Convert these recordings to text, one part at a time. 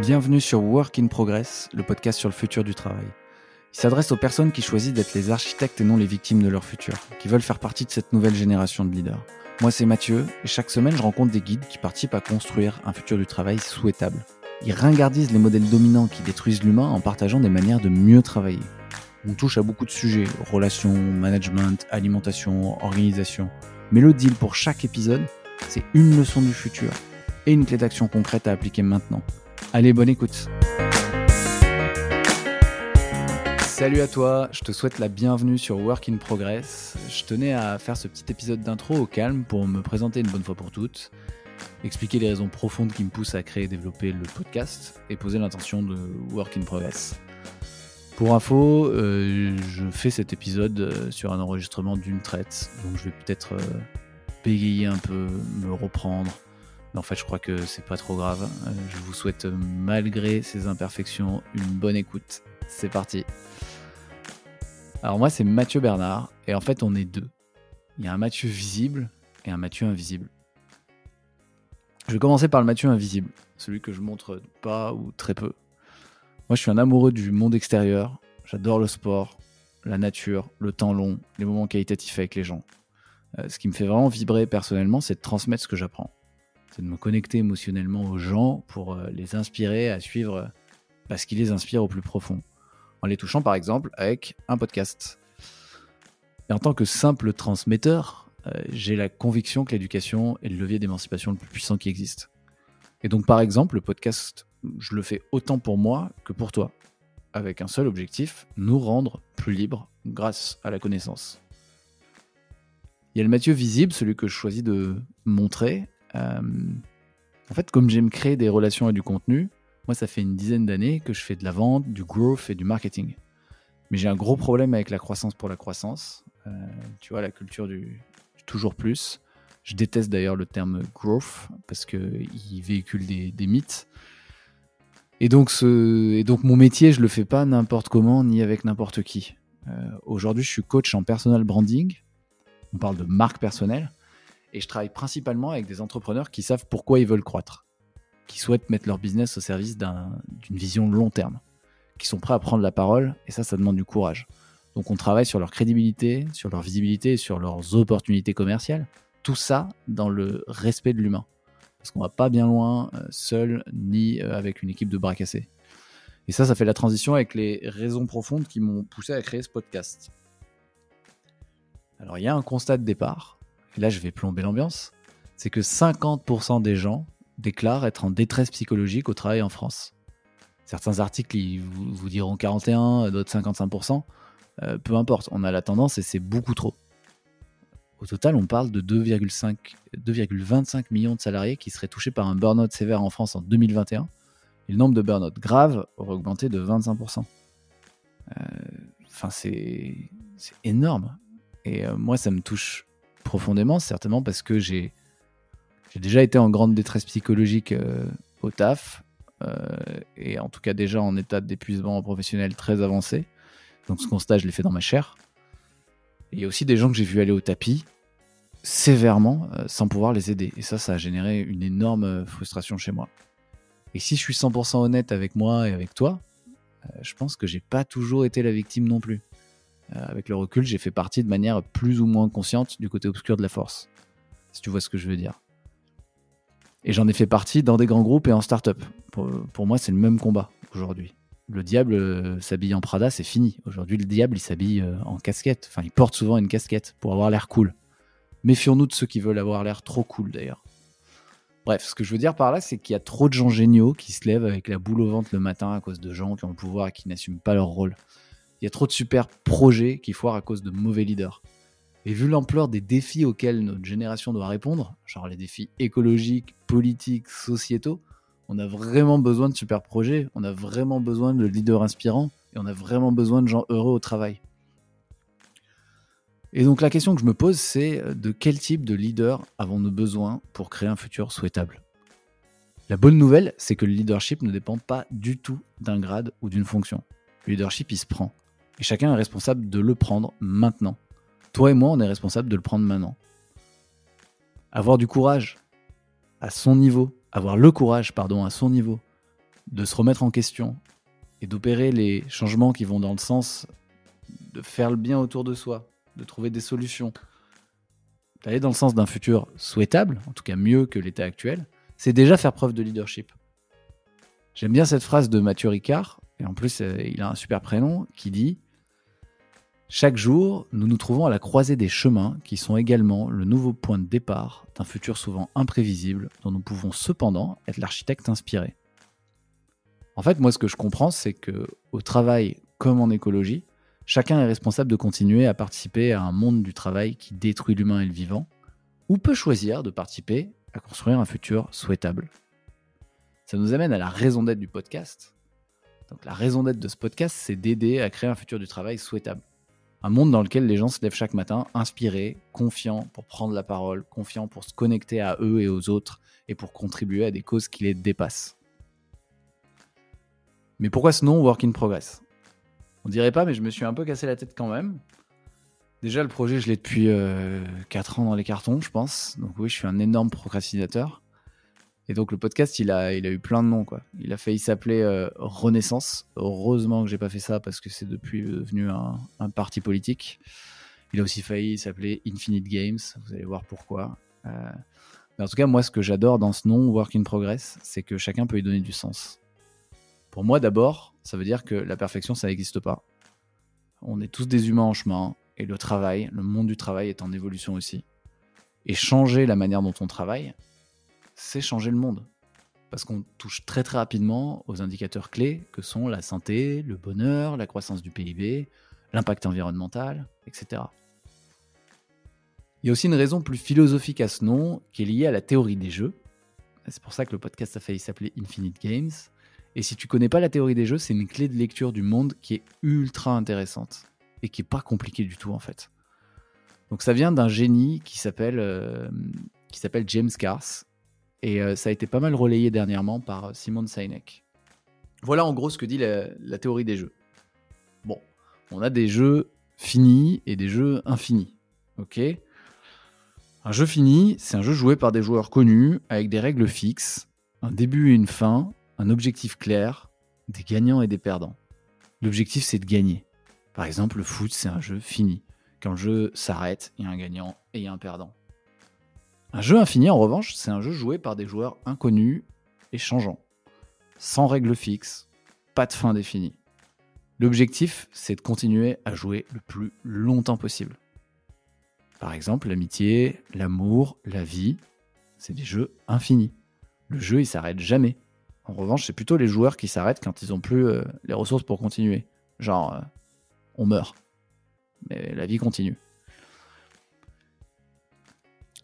Bienvenue sur Work in Progress, le podcast sur le futur du travail. Il s'adresse aux personnes qui choisissent d'être les architectes et non les victimes de leur futur, qui veulent faire partie de cette nouvelle génération de leaders. Moi, c'est Mathieu, et chaque semaine, je rencontre des guides qui participent à construire un futur du travail souhaitable. Ils ringardisent les modèles dominants qui détruisent l'humain en partageant des manières de mieux travailler. On touche à beaucoup de sujets, relations, management, alimentation, organisation. Mais le deal pour chaque épisode, c'est une leçon du futur et une clé d'action concrète à appliquer maintenant. Allez, bonne écoute. Salut à toi, je te souhaite la bienvenue sur Work in Progress. Je tenais à faire ce petit épisode d'intro au calme pour me présenter une bonne fois pour toutes, expliquer les raisons profondes qui me poussent à créer et développer le podcast et poser l'intention de Work in Progress. Pour info, euh, je fais cet épisode euh, sur un enregistrement d'une traite, donc je vais peut-être euh, bégayer un peu, me reprendre, mais en fait, je crois que c'est pas trop grave. Euh, je vous souhaite, malgré ces imperfections, une bonne écoute. C'est parti. Alors moi, c'est Mathieu Bernard, et en fait, on est deux. Il y a un Mathieu visible et un Mathieu invisible. Je vais commencer par le Mathieu invisible, celui que je montre pas ou très peu. Moi, je suis un amoureux du monde extérieur. J'adore le sport, la nature, le temps long, les moments qualitatifs avec les gens. Euh, ce qui me fait vraiment vibrer personnellement, c'est de transmettre ce que j'apprends c'est de me connecter émotionnellement aux gens pour euh, les inspirer à suivre bah, ce qui les inspire au plus profond. En les touchant par exemple avec un podcast. Et en tant que simple transmetteur, euh, j'ai la conviction que l'éducation est le levier d'émancipation le plus puissant qui existe. Et donc par exemple, le podcast, je le fais autant pour moi que pour toi, avec un seul objectif, nous rendre plus libres grâce à la connaissance. Il y a le Mathieu visible, celui que je choisis de montrer, en fait, comme j'aime créer des relations et du contenu, moi, ça fait une dizaine d'années que je fais de la vente, du growth et du marketing. Mais j'ai un gros problème avec la croissance pour la croissance. Euh, tu vois, la culture du, toujours plus. Je déteste d'ailleurs le terme growth parce qu'il véhicule des, mythes. Et donc, ce, et donc, mon métier, je le fais pas n'importe comment ni avec n'importe qui. Euh, aujourd'hui, je suis coach en personal branding. On parle de marque personnelle. Et je travaille principalement avec des entrepreneurs qui savent pourquoi ils veulent croître, qui souhaitent mettre leur business au service d'une vision long terme, qui sont prêts à prendre la parole, et ça, ça demande du courage. Donc on travaille sur leur crédibilité, sur leur visibilité, sur leurs opportunités commerciales, tout ça dans le respect de l'humain. Parce qu'on va pas bien loin euh, seul ni euh, avec une équipe de bras cassés. Et ça, ça fait la transition avec les raisons profondes qui m'ont poussé à créer ce podcast. Alors il y a un constat de départ, et là je vais plomber l'ambiance, c'est que 50% des gens déclarent être en détresse psychologique au travail en France. Certains articles vous, diront 41, d'autres 55%. Euh, peu importe, on a la tendance et c'est beaucoup trop. Au total, on parle de 2,25 millions de salariés qui seraient touchés par un burn-out sévère en France en 2021. Et le nombre de burn-out graves aurait augmenté de 25%. Euh, enfin, c'est énorme. Et euh, moi, ça me touche profondément, certainement parce que j'ai déjà été en grande détresse psychologique euh, au taf, euh, et en tout cas déjà en état d'épuisement professionnel très avancé. Donc ce constat, je l'ai fait dans ma chair. il y a aussi des gens que j'ai vu aller au tapis sévèrement euh, sans pouvoir les aider. Et ça, ça a généré une énorme frustration chez moi. Et si je suis 100% honnête avec moi et avec toi, je pense que j'ai pas toujours été la victime non plus. Euh, avec le recul, j'ai fait partie de manière plus ou moins consciente du côté obscur de la force. Si tu vois ce que je veux dire. Et j'en ai fait partie dans des grands groupes et en start-up. Pour, moi, c'est le même combat aujourd'hui. Le diable euh, s'habille en Prada, c'est fini. Aujourd'hui, le diable, il s'habille euh, en casquette. Enfin, il porte souvent une casquette pour avoir l'air cool. Méfions-nous de ceux qui veulent avoir l'air trop cool d'ailleurs. Bref, ce que je veux dire par là, c'est qu'il y a trop de gens géniaux qui se lèvent avec la boule au ventre le matin à cause de gens qui ont le pouvoir et qui n'assument pas leur rôle. Il y a trop de super projets qui foirent à cause de mauvais leaders. Et vu l'ampleur des défis auxquels notre génération doit répondre, genre les défis écologiques, politiques, sociétaux, on a vraiment besoin de super projets, on a vraiment besoin de leaders inspirants et on a vraiment besoin de gens heureux au travail. Et donc la question que je me pose, c'est euh, de quel type de leader avons-nous besoin pour créer un futur souhaitable? La bonne nouvelle, c'est que le leadership ne dépend pas du tout d'un grade ou d'une fonction. Le leadership, il se prend. Et chacun est responsable de le prendre maintenant. Toi et moi, on est responsable de le prendre maintenant. Avoir du courage à son niveau, avoir le courage, pardon, à son niveau, de se remettre en question et d'opérer les changements qui vont dans le sens de faire le bien autour de soi, de trouver des solutions, d'aller dans le sens d'un futur souhaitable, en tout cas mieux que l'état actuel, c'est déjà faire preuve de leadership. J'aime bien cette phrase de Mathieu Ricard, et en plus euh, il a un super prénom, qui dit Chaque jour, nous nous trouvons à la croisée des chemins qui sont également le nouveau point de départ d'un futur souvent imprévisible dont nous pouvons cependant être l'architecte inspiré. En fait, moi ce que je comprends, c'est que au travail comme en écologie, chacun est responsable de continuer à participer à un monde du travail qui détruit l'humain et le vivant, ou peut choisir de participer à construire un futur souhaitable. Ça nous amène à la raison d'être du podcast. Donc la raison d'être de ce podcast, c'est d'aider à créer un futur du travail souhaitable. Un monde dans lequel les gens se lèvent chaque matin inspirés, confiants pour prendre la parole, confiants pour se connecter à eux et aux autres et pour contribuer à des causes qui les dépassent. Mais pourquoi ce nom Work in Progress? On dirait pas, mais je me suis un peu cassé la tête quand même. Déjà, le projet, je l'ai depuis 4 ans dans les cartons, je pense. Donc oui, je suis un énorme procrastinateur. Et donc le podcast, il a, eu plein de noms. Quoi. Il a failli s'appeler euh, Renaissance. Heureusement que j'ai pas fait ça parce que c'est depuis devenu un, parti politique. Il a aussi failli s'appeler Infinite Games. Vous allez voir pourquoi. Euh, mais en tout cas, moi, ce que j'adore dans ce nom, Work in Progress, c'est que chacun peut y donner du sens. Pour moi, d'abord, ça veut dire que la perfection, ça n'existe pas. On est tous des humains en chemin. Et le travail, le monde du travail est en évolution aussi. Et changer la manière dont on travaille, c'est changer le monde. Parce qu'on touche très très rapidement aux indicateurs clés que sont la santé, le bonheur, la croissance du PIB, l'impact environnemental, etc. Il y a aussi une raison plus philosophique à ce nom qui est liée à la théorie des jeux. C'est pour ça que le podcast a failli s'appeler Infinite Games. Et si tu connais pas la théorie des jeux, c'est une clé de lecture du monde qui est ultra intéressante et qui est pas compliqué du tout en fait. Donc ça vient d'un génie qui s'appelle euh, James Cars et euh, ça a été pas mal relayé dernièrement par euh, Simon Sinek. Voilà en gros ce que dit la, théorie des jeux. Bon, on a des jeux finis et des jeux infinis. Ok? Un jeu fini, c'est un jeu joué par des joueurs connus avec des règles fixes, un début et une fin, un objectif clair, des gagnants et des perdants. L'objectif c'est de gagner. Par exemple, le foot, c'est un jeu fini. Quand le jeu s'arrête, il y a un gagnant et un perdant. Un jeu infini, en revanche, c'est un jeu joué par des joueurs inconnus et changeants. Sans règles fixes, pas de fin définie. L'objectif, c'est de continuer à jouer le plus longtemps possible. Par exemple, l'amitié, l'amour, la vie, c'est des jeux infinis. Le jeu, il s'arrête jamais. En revanche, c'est plutôt les joueurs qui s'arrêtent quand ils n'ont plus euh, les ressources pour continuer. Genre, euh, on meurt. Mais la vie continue.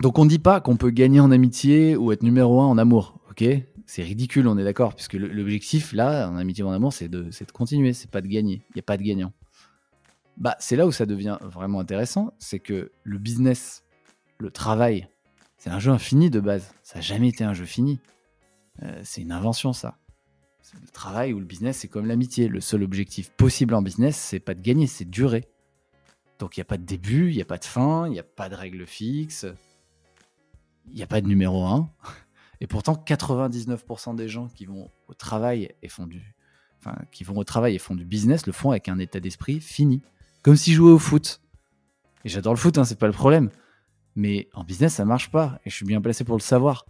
Donc on ne dit pas qu'on peut gagner en amitié ou être numéro un en amour, ok? C'est ridicule, on est d'accord, puisque l'objectif là, en amitié ou en amour, c'est de, continuer, c'est pas de gagner. Il n'y a pas de gagnant. Bah, c'est là où ça devient vraiment intéressant, c'est que le business, le travail, c'est un jeu infini de base. Ça n'a jamais été un jeu fini. Euh, c'est une invention, ça le travail ou le business, c'est comme l'amitié. Le seul objectif possible en business, c'est pas de gagner, c'est de durer. Donc il n'y a pas de début, il n'y a pas de fin, il n'y a pas de règle fixe, il n'y a pas de numéro 1. Et pourtant, 99% des gens qui vont au travail et font du, enfin, qui vont au travail et font du business le font avec un état d'esprit fini, comme s'ils jouaient au foot. Et j'adore le foot, hein, c'est pas le problème. Mais en business, ça marche pas. Et je suis bien placé pour le savoir.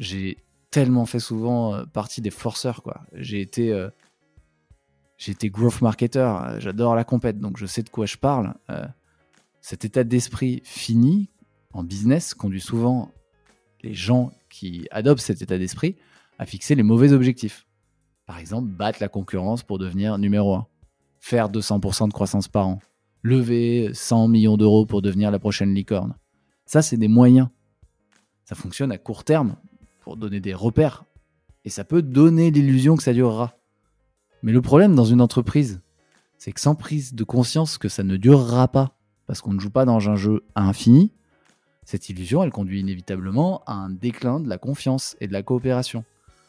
J'ai tellement fait souvent euh, partie des forceurs quoi. J'ai été euh, growth marketer, euh, j'adore la compète donc je sais de quoi je parle. cet état d'esprit fini en business conduit souvent les gens qui adoptent cet état d'esprit à fixer les mauvais objectifs. Par exemple, battre la concurrence pour devenir numéro 1, faire 200% de croissance par an, lever 100 millions d'euros pour devenir la prochaine licorne. Ça, c'est des moyens. Ça fonctionne à court terme, pour donner des repères. Et ça peut donner l'illusion que ça durera. Mais le problème dans une entreprise, c'est que sans prise de conscience que ça ne durera pas, parce qu'on ne joue pas dans un jeu à infini, cette illusion, elle conduit inévitablement à un déclin de la confiance et de la coopération,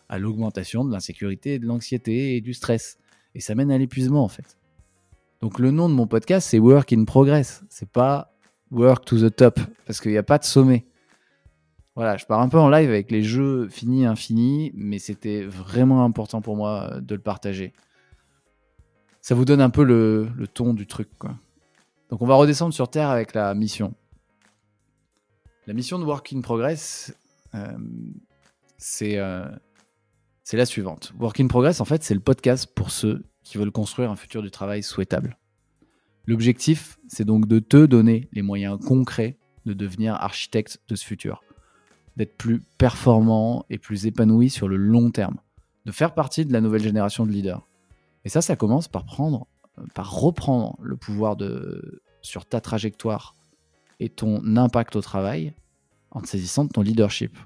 à l'augmentation de l'insécurité, de l'anxiété et du stress. Et ça mène à l'épuisement en fait. Donc le nom de mon podcast, c'est Work in Progress. C'est pas Work to the Top, parce qu'il n'y a pas de sommet Voilà, je pars un peu en live avec les jeux finis, infinis, mais c'était vraiment important pour moi euh, de le partager. Ça vous donne un peu le, ton du truc, quoi. Donc on va redescendre sur Terre avec la mission. La mission de Work in Progress, euh, c'est euh, c'est la suivante. Work in Progress, en fait, c'est le podcast pour ceux qui veulent construire un futur du travail souhaitable. L'objectif, c'est donc de te donner les moyens concrets de devenir architecte de ce futur d'être plus performant et plus épanoui sur le long terme, de faire partie de la nouvelle génération de leaders. Et ça, ça commence par prendre, par reprendre le pouvoir sur ta trajectoire et ton impact au travail en saisissant ton leadership.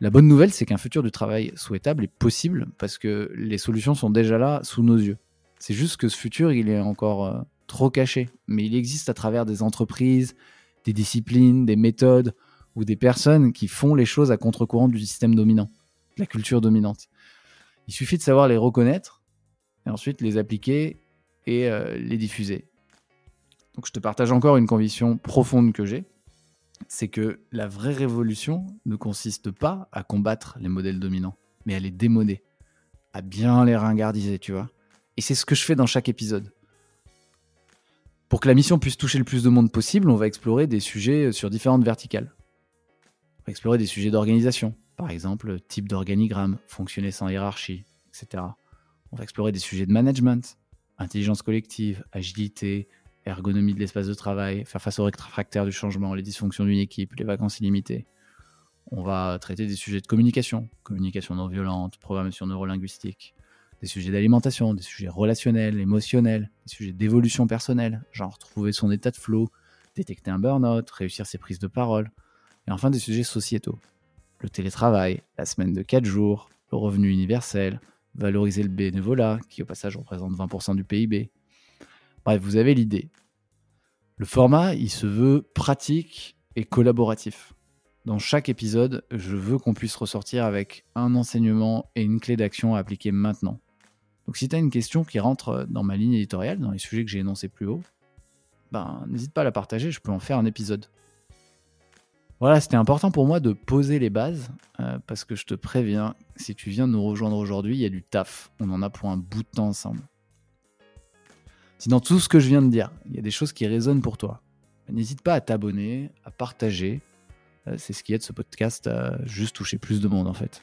La bonne nouvelle, c'est qu'un futur du travail souhaitable est possible parce que les solutions sont déjà là sous nos yeux. C'est juste que ce futur, il est encore euh, trop caché, mais il existe à travers des entreprises, des disciplines, des méthodes, ou des personnes qui font les choses à contre-courant du système dominant, de la culture dominante. Il suffit de savoir les reconnaître et ensuite les appliquer et euh, les diffuser. Donc je te partage encore une conviction profonde que j'ai, c'est que la vraie révolution ne consiste pas à combattre les modèles dominants, mais à les démoder, à bien les ringardiser, tu vois. Et c'est ce que je fais dans chaque épisode. Pour que la mission puisse toucher le plus de monde possible, on va explorer des sujets sur différentes verticales explorer des sujets d'organisation, par exemple type d'organigramme, fonctionner sans hiérarchie, etc. On va explorer des sujets de management, intelligence collective, agilité, ergonomie de l'espace de travail, faire face aux réfractaires du changement, les dysfonctions d'une équipe, les vacances illimitées. On va traiter des sujets de communication, communication non violente, programmation neurolinguistique, des sujets d'alimentation, des sujets relationnels, émotionnels, des sujets d'évolution personnelle, genre trouver son état de flow, détecter un burn-out, réussir ses prises de parole, et enfin des sujets sociétaux. Le télétravail, la semaine de 4 jours, le revenu universel, valoriser le bénévolat, qui au passage représente 20% du PIB. Bref, vous avez l'idée. Le format, il se veut pratique et collaboratif. Dans chaque épisode, je veux qu'on puisse ressortir avec un enseignement et une clé d'action à appliquer maintenant. Donc si tu as une question qui rentre dans ma ligne éditoriale, dans les sujets que j'ai énoncés plus haut, ben n'hésite pas à la partager, je peux en faire un épisode. Voilà, c'était important pour moi de poser les bases euh, parce que je te préviens, si tu viens nous rejoindre aujourd'hui, il y a du taf. On en a pour un bout de temps ensemble. Si dans tout ce que je viens de dire, il y a des choses qui résonnent pour toi, n'hésite pas à t'abonner, à partager. Euh, c'est ce qui aide ce podcast à juste toucher plus de monde en fait.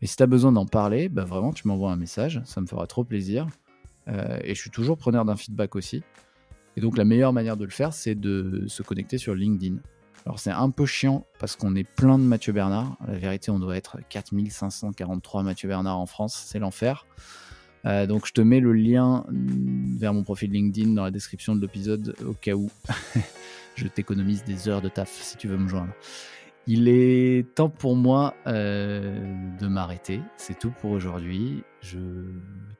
Et si tu as besoin d'en parler, bah vraiment, tu m'envoies un message, ça me fera trop plaisir. Euh, et je suis toujours preneur d'un feedback aussi. Et donc la meilleure manière de le faire, c'est de se connecter sur LinkedIn. Alors c'est un peu chiant parce qu'on est plein de Mathieu Bernard. La vérité, on doit être 4543 Mathieu Bernard en France, c'est l'enfer. Euh, donc je te mets le lien vers mon profil LinkedIn dans la description de l'épisode au cas où je t'économise des heures de taf si tu veux me joindre. Il est temps pour moi euh, de m'arrêter. C'est tout pour aujourd'hui. Je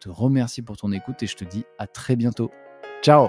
te remercie pour ton écoute et je te dis à très bientôt. Ciao